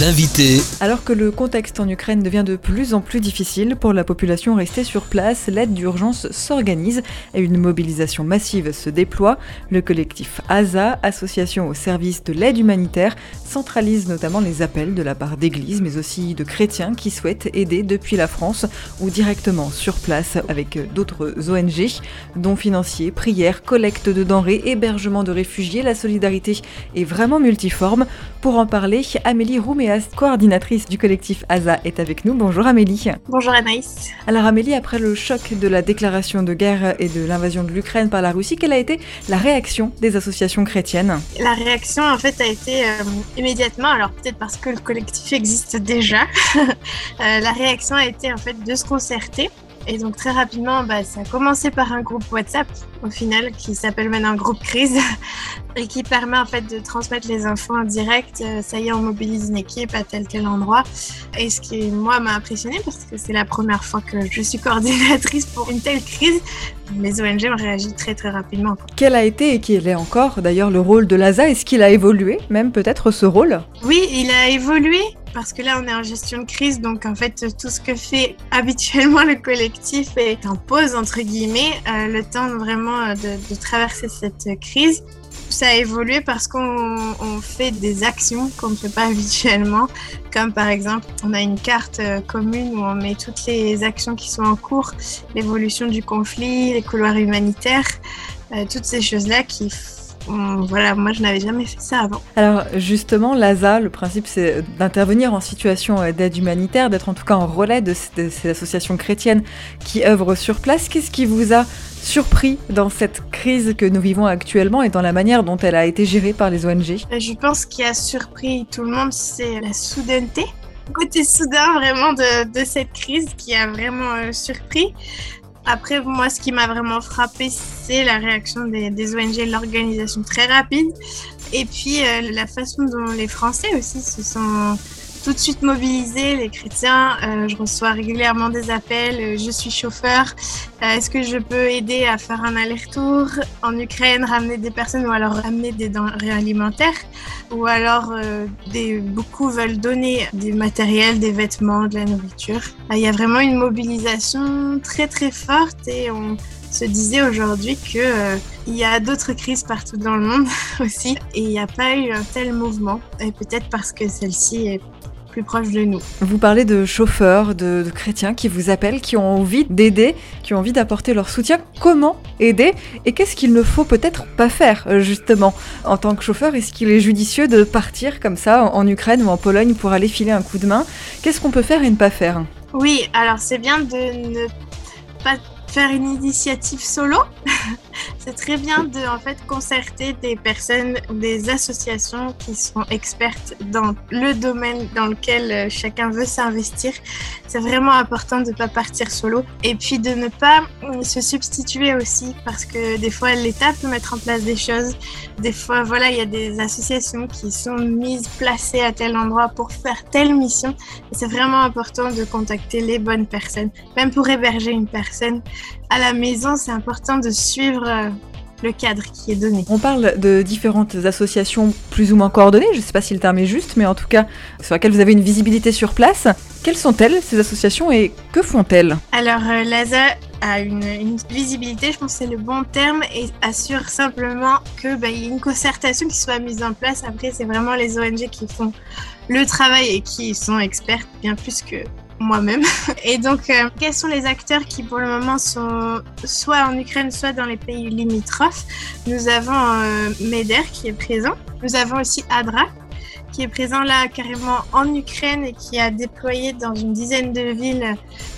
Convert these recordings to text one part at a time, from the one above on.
L'invité. Alors que le contexte en Ukraine devient de plus en plus difficile pour la population restée sur place, l'aide d'urgence s'organise et une mobilisation massive se déploie. Le collectif ASA, Association au service de l'aide humanitaire, centralise notamment les appels de la part d'églises mais aussi de chrétiens qui souhaitent aider depuis la France ou directement sur place avec d'autres ONG, dont financiers, prières, collecte de denrées, hébergement de réfugiés. La solidarité est vraiment multiforme. Pour en parler, Amélie Coordinatrice du collectif ASA, est avec nous. Bonjour Amélie. Bonjour Anaïs. Alors Amélie, après le choc de la déclaration de guerre et de l'invasion de l'Ukraine par la Russie, quelle a été la réaction des associations chrétiennes? La réaction en fait a été euh, immédiatement, alors peut-être parce que le collectif existe déjà, euh, la réaction a été en fait de se concerter et donc très rapidement, bah, ça a commencé par un groupe WhatsApp au final qui s'appelle maintenant groupe crise et qui permet en fait de transmettre les infos en direct. Euh, ça y est, on mobilise une équipe à tel tel endroit. Et ce qui moi m'a impressionné parce que c'est la première fois que je suis coordinatrice pour une telle crise. Les ONG ont réagi très très rapidement. Quel a été et quel est encore d'ailleurs le rôle de l'ASA Est-ce qu'il a évolué même peut-être ce rôle? Oui, il a évolué parce que là on est en gestion de crise, donc en fait tout ce que fait habituellement le collectif est en pause entre guillemets, euh, le temps vraiment euh, de, traverser cette crise. Ça a évolué parce qu'on fait des actions qu'on ne fait pas habituellement, comme par exemple on a une carte euh, commune où on met toutes les actions qui sont en cours, l'évolution du conflit, les couloirs humanitaires, toutes ces choses-là qui voilà, moi je n'avais jamais fait ça avant. Alors justement, l'ASA, le principe c'est d'intervenir en situation euh, d'aide humanitaire, d'être en tout cas en relais de, ces associations chrétiennes qui œuvrent sur place. Qu'est-ce qui vous a surpris dans cette crise que nous vivons actuellement et dans la manière dont elle a été gérée par les ONG euh, Je pense qu'il a surpris tout le monde, c'est la soudaineté côté soudain vraiment de, de, cette crise qui a vraiment euh, surpris. Après, moi, ce qui m'a vraiment frappé, c'est la réaction des, des ONG, l'organisation très rapide, et puis euh, la façon dont les Français aussi se sont tout de suite mobilisés, les chrétiens. Euh, je reçois régulièrement des appels. Euh, je suis chauffeur. Est-ce que je peux aider à faire un aller-retour en Ukraine, ramener des personnes ou alors ramener des denrées alimentaires? Ou alors, des, beaucoup veulent donner du matériel, des vêtements, de la nourriture. Il y a vraiment une mobilisation très très forte et on se disait aujourd'hui que euh, il y a d'autres crises partout dans le monde aussi et il n'y a pas eu un tel mouvement et peut-être parce que celle-ci est plus proche de nous. Vous parlez de chauffeurs, de, chrétiens qui vous appellent, qui ont envie d'aider, qui ont envie d'apporter leur soutien. Comment aider Et qu'est-ce qu'il ne faut peut-être pas faire, euh, justement? En tant que chauffeur, est-ce qu'il est judicieux de partir comme ça en Ukraine ou en Pologne pour aller filer un coup de main? Qu'est-ce qu'on peut faire et ne pas faire? Oui, alors c'est bien de ne pas faire une initiative solo. c'est très bien de en fait concerter des personnes, des associations qui sont expertes dans le domaine dans lequel euh, chacun veut s'investir. C'est vraiment important de ne pas partir solo et puis de ne pas euh, se substituer aussi parce que des fois l'État peut mettre en place des choses. Des fois, voilà, il y a des associations qui sont mises, placées à tel endroit pour faire telle mission. C'est vraiment important de contacter les bonnes personnes, même pour héberger une personne à la maison, c'est important de suivre euh, le cadre qui est donné. On parle de différentes associations plus ou moins coordonnées, je ne sais pas si le terme est juste, mais en tout cas sur lesquelles vous avez une visibilité sur place. Quelles sont-elles, ces associations, et que font-elles? Alors, euh, l'ASA a une, visibilité, je pense que c'est le bon terme, et assure simplement qu'il bah, y ait une concertation qui soit mise en place. Après, c'est vraiment les ONG qui font le travail et qui sont expertes bien plus que moi-même. Et donc, euh, quels sont les acteurs qui pour le moment sont soit en Ukraine, soit dans les pays limitrophes? Nous avons euh, MEDER qui est présent. Nous avons aussi ADRA qui est présent là carrément en Ukraine et qui a déployé dans une dizaine de villes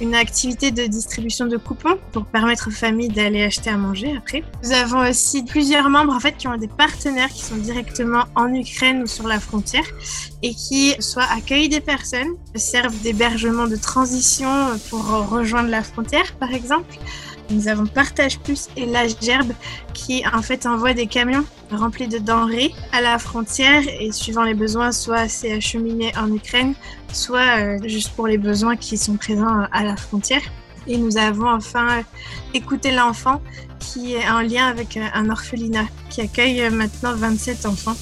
une activité de distribution de coupons pour permettre aux familles d'aller acheter à manger après. Nous avons aussi plusieurs membres en fait qui ont des partenaires qui sont directement en Ukraine ou sur la frontière et qui soit accueillent des personnes, servent d'hébergement de transition pour rejoindre la frontière par exemple, nous avons Partage Plus et La Gerbe qui en fait envoient des camions remplis de denrées à la frontière et suivant les besoins, soit c'est acheminé en Ukraine, soit euh, juste pour les besoins qui sont présents à la frontière. Et nous avons enfin Écouter l'enfant qui est en lien avec euh, un orphelinat qui accueille euh, maintenant 27 enfants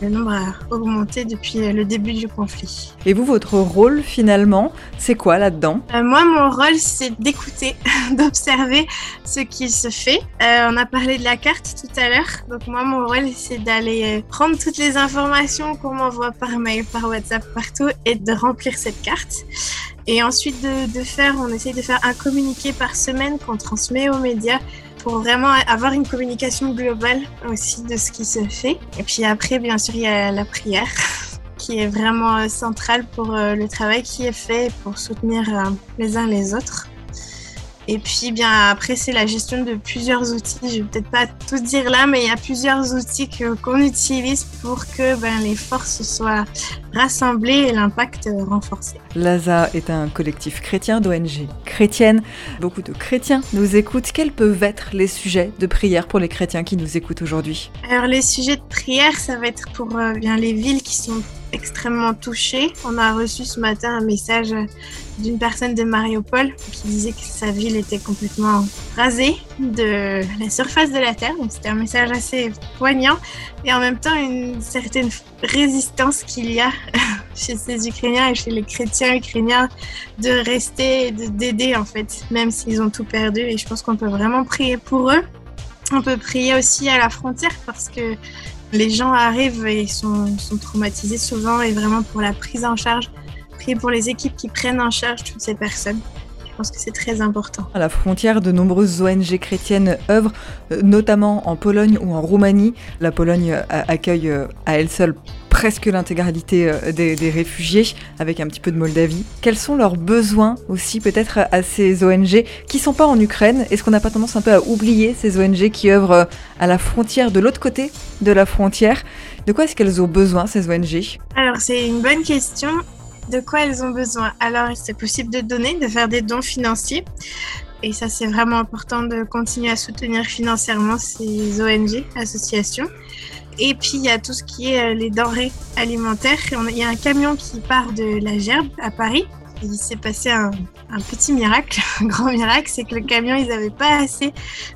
Le nombre a augmenté depuis le début du conflit. Et vous, votre rôle finalement, c'est quoi là-dedans? Euh, Moi, mon rôle, c'est d'écouter, d'observer ce qui se fait. Euh, on a parlé de la carte tout à l'heure. Donc moi, mon rôle, c'est d'aller euh, prendre toutes les informations qu'on m'envoie par mail, par WhatsApp, partout, et de remplir cette carte. Et ensuite de, de faire, on essaye de faire un communiqué par semaine qu'on transmet aux médias pour vraiment avoir une communication globale aussi de ce qui se fait. Et puis après, bien sûr, il y a la prière qui est vraiment centrale pour euh, le travail qui est fait pour soutenir euh, les uns les autres. Et puis, bien après, c'est la gestion de plusieurs outils. Je vais peut-être pas tout dire là, mais il y a plusieurs outils qu'on utilise pour que ben, les forces soient rassemblées et l'impact renforcé. L'ASA est un collectif chrétien d'ONG chrétienne. Beaucoup de chrétiens nous écoutent. Quels peuvent être les sujets de prière pour les chrétiens qui nous écoutent aujourd'hui? Alors, les sujets de prière, ça va être pour euh, bien les villes qui sont extrêmement touchée. On a reçu ce matin un message d'une personne de Mariupol qui disait que sa ville était complètement rasée de la surface de la Terre. Donc c'était un message assez poignant et en même temps une certaine résistance qu'il y a chez ces Ukrainiens et chez les chrétiens ukrainiens de rester, d'aider en fait, même s'ils ont tout perdu. Et je pense qu'on peut vraiment prier pour eux. On peut prier aussi à la frontière parce que les gens arrivent et sont, sont traumatisés souvent et vraiment pour la prise en charge, prier pour les équipes qui prennent en charge toutes ces personnes. Je pense que c'est très important. À la frontière, de nombreuses ONG chrétiennes œuvrent, euh, notamment en Pologne ou en Roumanie. La Pologne euh, accueille euh, à elle seule presque l'intégralité euh, des, réfugiés, avec un petit peu de Moldavie. Quels sont leurs besoins aussi peut-être à ces ONG qui sont pas en Ukraine? Est-ce qu'on n'a pas tendance un peu à oublier ces ONG qui œuvrent euh, à la frontière, de l'autre côté de la frontière? De quoi est-ce qu'elles ont besoin, ces ONG Alors c'est une bonne question. De quoi elles ont besoin? Alors c'est possible de donner, de faire des dons financiers. Et ça, c'est vraiment important de continuer à soutenir financièrement ces ONG, associations. Et puis, il y a tout ce qui est euh, les denrées alimentaires. Il y a un camion qui part de la Gerbe à Paris. Il s'est passé un, petit miracle, un grand miracle, c'est que le camion, ils n'avaient pas assez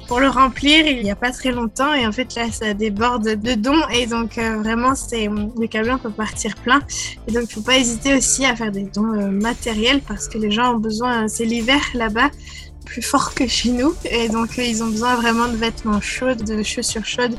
pour le remplir il n'y a pas très longtemps. Et en fait, là, ça déborde de dons. Et donc, euh, vraiment, c'est le camion peut partir plein. Et donc, il ne faut pas hésiter aussi à faire des dons euh, matériels parce que les gens ont besoin, c'est l'hiver là-bas plus fort que chez nous. Et donc, ils ont besoin vraiment de vêtements chauds, de chaussures chaudes,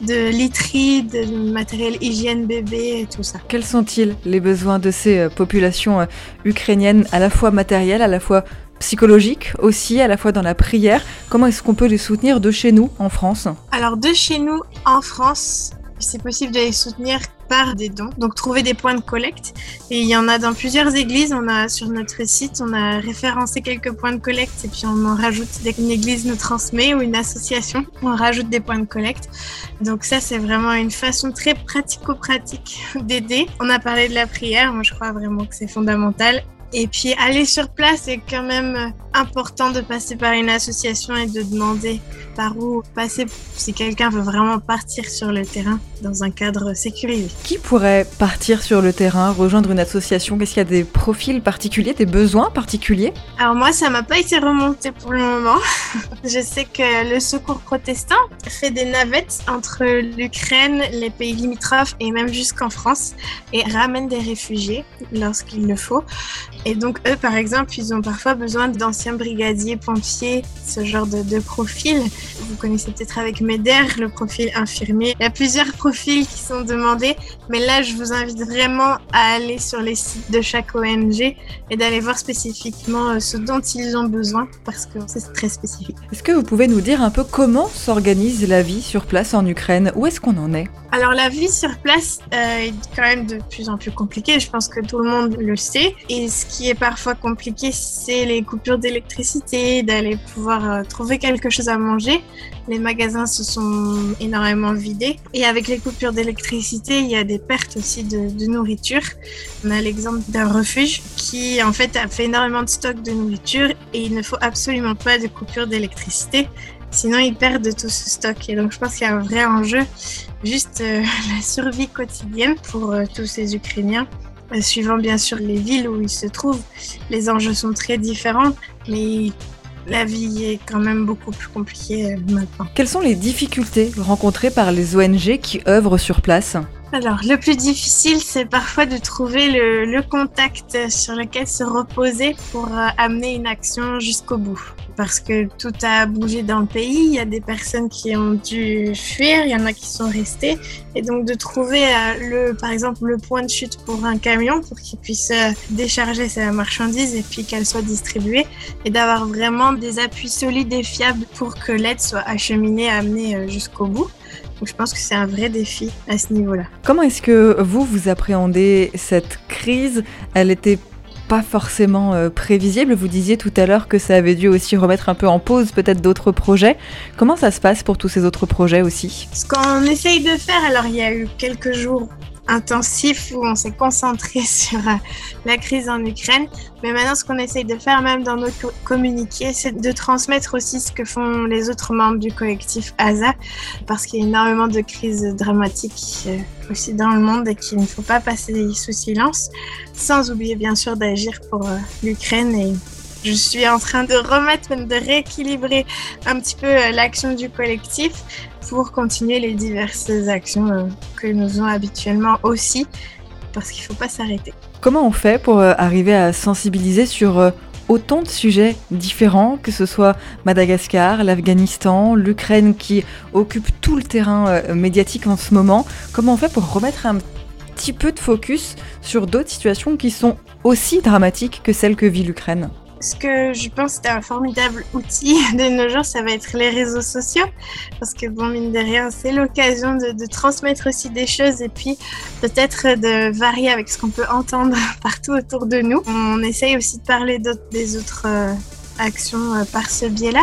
de literie, de matériel hygiène bébé et tout ça. Quels sont-ils les besoins de ces euh, populations euh, ukrainiennes, à la fois matérielles, à la fois psychologiques aussi, à la fois dans la prière? Comment est-ce qu'on peut les soutenir de chez nous, en France? Alors, de chez nous, en France, c'est possible de les soutenir par des dons. Donc trouver des points de collecte. Et il y en a dans plusieurs églises. On a sur notre site, on a référencé quelques points de collecte et puis on en rajoute dès qu'une église nous transmet ou une association, on rajoute des points de collecte. Donc ça, c'est vraiment une façon très pratico-pratique d'aider. On a parlé de la prière. Moi, je crois vraiment que c'est fondamental. Et puis aller sur place, c'est quand même important de passer par une association et de demander par où passer si quelqu'un veut vraiment partir sur le terrain dans un cadre sécurisé. Qui pourrait partir sur le terrain, rejoindre une association? Est-ce qu'il y a des profils particuliers, des besoins particuliers? Alors moi, ça m'a pas été remonté pour le moment. Je sais que le Secours protestant fait des navettes entre l'Ukraine, les pays limitrophes et même jusqu'en France et ramène des réfugiés lorsqu'il le faut. Et donc eux, par exemple, ils ont parfois besoin d'anciens brigadiers, pompiers, ce genre de, de profil. Vous connaissez peut-être avec MEDER, le profil infirmier. Il y a plusieurs profils qui sont demandés, mais là, je vous invite vraiment à aller sur les sites de chaque ONG et d'aller voir spécifiquement euh, ce dont ils ont besoin, parce que c'est très spécifique. Est-ce que vous pouvez nous dire un peu comment s'organise la vie sur place en Ukraine? Où est-ce qu'on en est? Alors la vie sur place euh, est quand même de plus en plus compliquée, je pense que tout le monde le sait. Et ce qui est parfois compliqué, c'est les coupures d'électricité, d'aller pouvoir euh, trouver quelque chose à manger. Les magasins se sont énormément vidés. Et avec les coupures d'électricité, il y a des pertes aussi de, de nourriture. On a l'exemple d'un refuge qui en fait a fait énormément de stock de nourriture et il ne faut absolument pas de coupure d'électricité. Sinon, ils perdent tout ce stock. Et donc, je pense qu'il y a un vrai enjeu, juste euh, la survie quotidienne pour euh, tous ces Ukrainiens. Euh, suivant bien sûr les villes où ils se trouvent, les enjeux sont très différents, mais la vie est quand même beaucoup plus compliquée maintenant. Quelles sont les difficultés rencontrées par les ONG qui œuvrent sur place? Alors, le plus difficile, c'est parfois de trouver le, contact sur lequel se reposer pour euh, amener une action jusqu'au bout. Parce que tout a bougé dans le pays, il y a des personnes qui ont dû fuir, il y en a qui sont restées. Et donc, de trouver, euh, le, par exemple, le point de chute pour un camion pour qu'il puisse euh, décharger sa marchandise et puis qu'elle soit distribuée. Et d'avoir vraiment des appuis solides et fiables pour que l'aide soit acheminée, amenée jusqu'au bout. Donc je pense que c'est un vrai défi à ce niveau-là. Comment est-ce que vous, vous appréhendez cette crise? Elle était pas forcément euh, prévisible. Vous disiez tout à l'heure que ça avait dû aussi remettre un peu en pause peut-être d'autres projets. Comment ça se passe pour tous ces autres projets aussi? Ce qu'on essaye de faire, alors il y a eu quelques jours intensif où on s'est concentré sur euh, la crise en Ukraine. Mais maintenant, ce qu'on essaye de faire, même dans nos communiqués, c'est de transmettre aussi ce que font les autres membres du collectif ASA, parce qu'il y a énormément de crises dramatiques euh, aussi dans le monde et qu'il ne faut pas passer sous silence, sans oublier bien sûr d'agir pour euh, l'Ukraine et je suis en train de remettre, de rééquilibrer un petit peu l'action du collectif pour continuer les diverses actions euh, que nous faisons habituellement aussi, parce qu'il ne faut pas s'arrêter. Comment on fait pour euh, arriver à sensibiliser sur euh, autant de sujets différents, que ce soit Madagascar, l'Afghanistan, l'Ukraine qui occupe tout le terrain médiatique en ce moment? Comment on fait pour remettre un petit peu de focus sur d'autres situations qui sont aussi dramatiques que celles que vit l'Ukraine? Ce que je pense est un formidable outil de nos jours, ça va être les réseaux sociaux. Parce que, bon, mine de rien, c'est l'occasion de, transmettre aussi des choses et puis peut-être de varier avec ce qu'on peut entendre partout autour de nous. On essaye aussi de parler des autres. Euh, actions euh, par ce biais-là.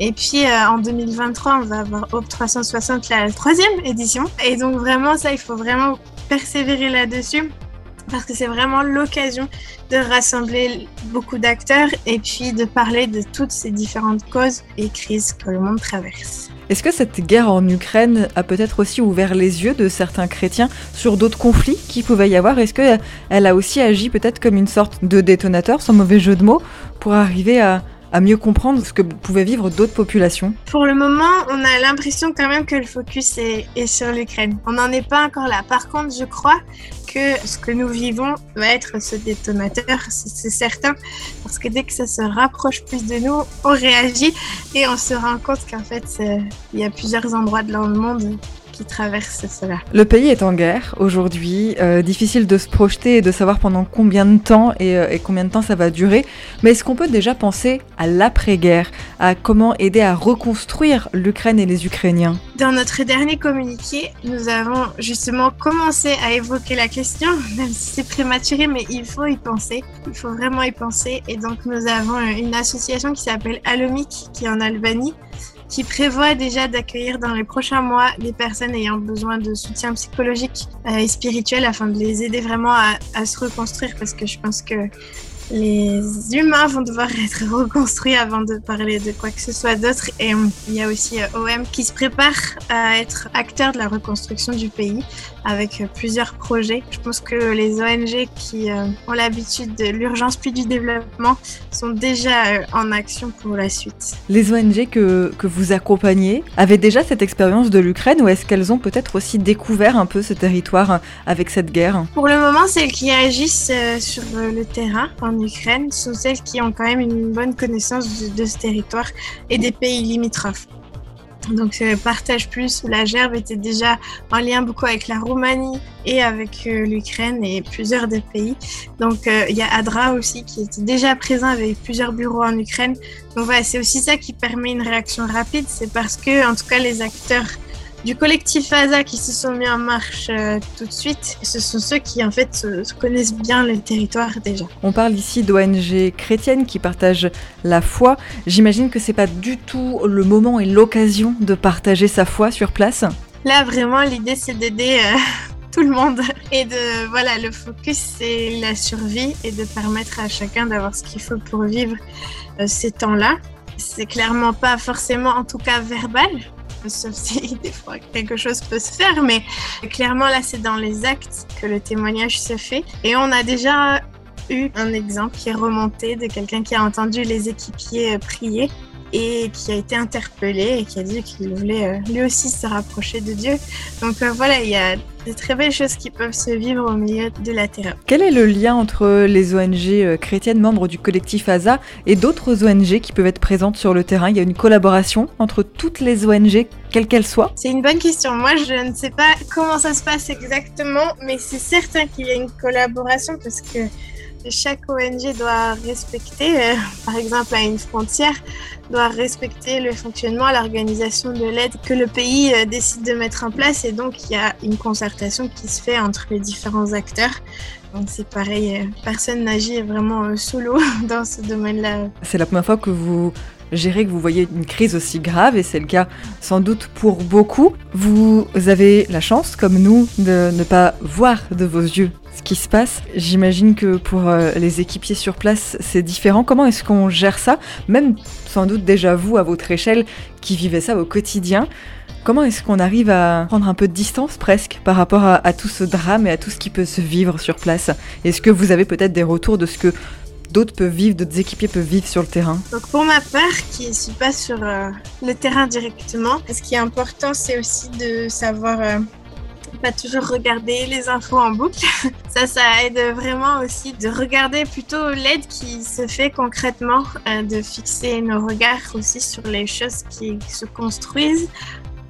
Et puis euh, en 2023, on va avoir Hope 360, la troisième édition. Et donc vraiment, ça, il faut vraiment persévérer là-dessus parce que c'est vraiment l'occasion de rassembler beaucoup d'acteurs et puis de parler de toutes ces différentes causes et crises que le monde traverse. Est-ce que cette guerre en Ukraine a peut-être aussi ouvert les yeux de certains chrétiens sur d'autres conflits qui pouvaient y avoir? Est-ce qu'elle a aussi agi peut-être comme une sorte de détonateur, sans mauvais jeu de mots, pour arriver à, à mieux comprendre ce que pouvaient vivre d'autres populations Pour le moment, on a l'impression quand même que le focus est, sur l'Ukraine. On n'en est pas encore là. Par contre, je crois que ce que nous vivons va être ce détonateur, c'est certain, parce que dès que ça se rapproche plus de nous, on réagit et on se rend compte qu'en fait, il y a plusieurs endroits dans le monde qui traverse cela. Le pays est en guerre aujourd'hui, euh, difficile de se projeter et de savoir pendant combien de temps euh, et, combien de temps ça va durer, mais est-ce qu'on peut déjà penser à l'après-guerre, à comment aider à reconstruire l'Ukraine et les Ukrainiens? Dans notre dernier communiqué, nous avons justement commencé à évoquer la question, même si c'est prématuré, mais il faut y penser, il faut vraiment y penser, et donc nous avons une association qui s'appelle Alomic, qui est en Albanie, qui prévoit déjà d'accueillir dans les prochains mois des personnes ayant besoin de soutien psychologique euh, et spirituel afin de les aider vraiment à, à se reconstruire parce que je pense que les humains vont devoir être reconstruits avant de parler de quoi que ce soit d'autre. Et il y a aussi euh, OM qui se prépare à être acteur de la reconstruction du pays avec euh, plusieurs projets. Je pense que les ONG qui ont l'habitude de l'urgence puis du développement sont déjà en action pour la suite. Les ONG que, que vous accompagnez avaient déjà cette expérience de l'Ukraine ou est-ce qu'elles ont peut-être aussi découvert un peu ce territoire avec cette guerre? Pour le moment, celles qui agissent sur le terrain en Ukraine sont celles qui ont quand même une bonne connaissance de, ce territoire et des pays limitrophes. Donc Partage Plus ou la Gerbe était déjà en lien beaucoup avec la Roumanie et avec euh, l'Ukraine et plusieurs des pays. Donc euh, il y a ADRA aussi qui était déjà présent avec plusieurs bureaux en Ukraine. Donc voilà, c'est aussi ça qui permet une réaction rapide, c'est parce que en tout cas les acteurs du collectif ASA qui se sont mis en marche euh, tout de suite. Ce sont ceux qui en fait connaissent bien le territoire déjà. On parle ici d'ONG chrétiennes qui partagent la foi. J'imagine que c'est pas du tout le moment et l'occasion de partager sa foi sur place. Là vraiment l'idée c'est d'aider euh, tout le monde et de voilà le focus c'est la survie et de permettre à chacun d'avoir ce qu'il faut pour vivre euh, ces temps-là. C'est clairement pas forcément en tout cas verbal sauf si des fois quelque chose peut se faire, mais clairement là c'est dans les actes que le témoignage se fait. Et on a déjà eu un exemple qui est remonté de quelqu'un qui a entendu les équipiers prier et qui a été interpellé et qui a dit qu'il voulait euh, lui aussi se rapprocher de Dieu. Donc euh, voilà, il y a des très belles choses qui peuvent se vivre au milieu de la terreur. Quel est le lien entre les ONG euh, chrétiennes membres du collectif ASA et d'autres ONG qui peuvent être présentes sur le terrain? Il y a une collaboration entre toutes les ONG, quelles qu'elles soient? C'est une bonne question. Moi, je ne sais pas comment ça se passe exactement, mais c'est certain qu'il y a une collaboration parce que chaque ONG doit respecter, euh, par exemple à une frontière, doit respecter le fonctionnement, l'organisation de l'aide que le pays euh, décide de mettre en place et donc il y a une concertation qui se fait entre les différents acteurs. Donc c'est pareil, euh, personne n'agit vraiment solo dans ce domaine-là. C'est la première fois que vous gérez, que vous voyez une crise aussi grave, et c'est le cas sans doute pour beaucoup. Vous avez la chance, comme nous, de ne pas voir de vos yeux ce qui se passe. J'imagine que pour euh, les équipiers sur place, c'est différent. Comment est-ce qu'on gère ça? Même sans doute déjà vous, à votre échelle, qui vivez ça au quotidien. Comment est-ce qu'on arrive à prendre un peu de distance presque par rapport à, tout ce drame et à tout ce qui peut se vivre sur place? Est-ce que vous avez peut-être des retours de ce que d'autres peuvent vivre, d'autres équipiers peuvent vivre sur le terrain? Donc pour ma part, qui ne suis pas sur euh, le terrain directement, ce qui est important, c'est aussi de savoir euh, pas toujours regarder les infos en boucle. ça, ça aide vraiment aussi de regarder plutôt l'aide qui se fait concrètement, euh, de fixer nos regards aussi sur les choses qui se construisent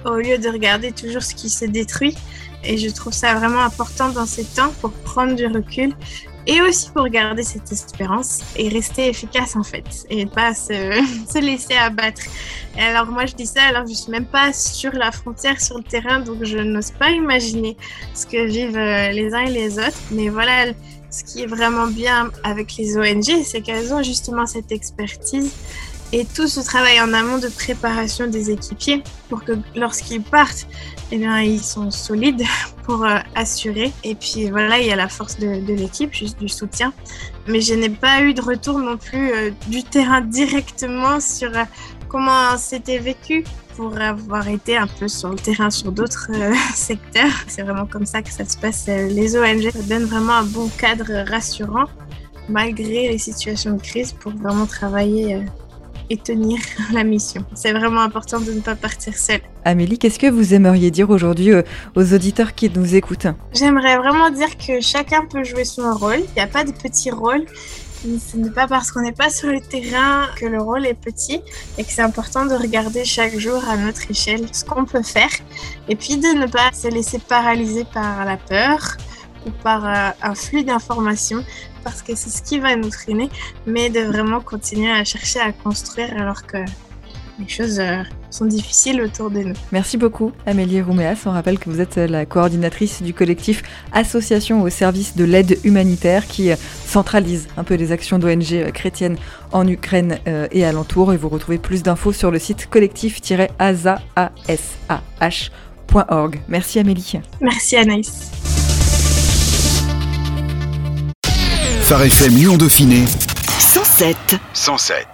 au lieu de regarder toujours ce qui se détruit. Et je trouve ça vraiment important dans ces temps pour prendre du recul et aussi pour garder cette espérance et rester efficace en fait et pas se, se, laisser abattre. Et alors moi je dis ça alors je suis même pas sur la frontière sur le terrain donc je n'ose pas imaginer ce que vivent euh, les uns et les autres mais voilà ce qui est vraiment bien avec les ONG c'est qu'elles ont justement cette expertise et tout ce travail en amont de préparation des équipiers pour que lorsqu'ils partent, eh bien, ils sont solides pour euh, assurer. Et puis voilà, il y a la force de, l'équipe, juste du soutien. Mais je n'ai pas eu de retour non plus euh, du terrain directement sur euh, comment c'était vécu pour avoir été un peu sur le terrain sur d'autres secteurs. C'est vraiment comme ça que ça se passe. Les ONG donnent vraiment un bon cadre rassurant malgré les situations de crise pour vraiment travailler et tenir la mission. C'est vraiment important de ne pas partir seul. Amélie, qu'est-ce que vous aimeriez dire aujourd'hui euh, aux auditeurs qui nous écoutent J'aimerais vraiment dire que chacun peut jouer son rôle. Il n'y a pas de petit rôle. Ce n'est pas parce qu'on n'est pas sur le terrain que le rôle est petit et que c'est important de regarder chaque jour à notre échelle ce qu'on peut faire et puis de ne pas se laisser paralyser par la peur ou par euh, un flux d'informations parce que c'est ce qui va nous traîner, mais de vraiment continuer à chercher à construire alors que les choses euh, sont difficiles autour de nous. Merci beaucoup Amélie Rouméas. On rappelle que vous êtes la coordinatrice du collectif Association au service de l'aide humanitaire qui euh, centralise un peu les actions d'ONG chrétiennes en Ukraine et alentour. Et vous retrouvez plus d'infos sur le site collectif-asah.org. Merci Amélie. Merci Anaïs. Phare FM Lyon Dauphiné. 107 107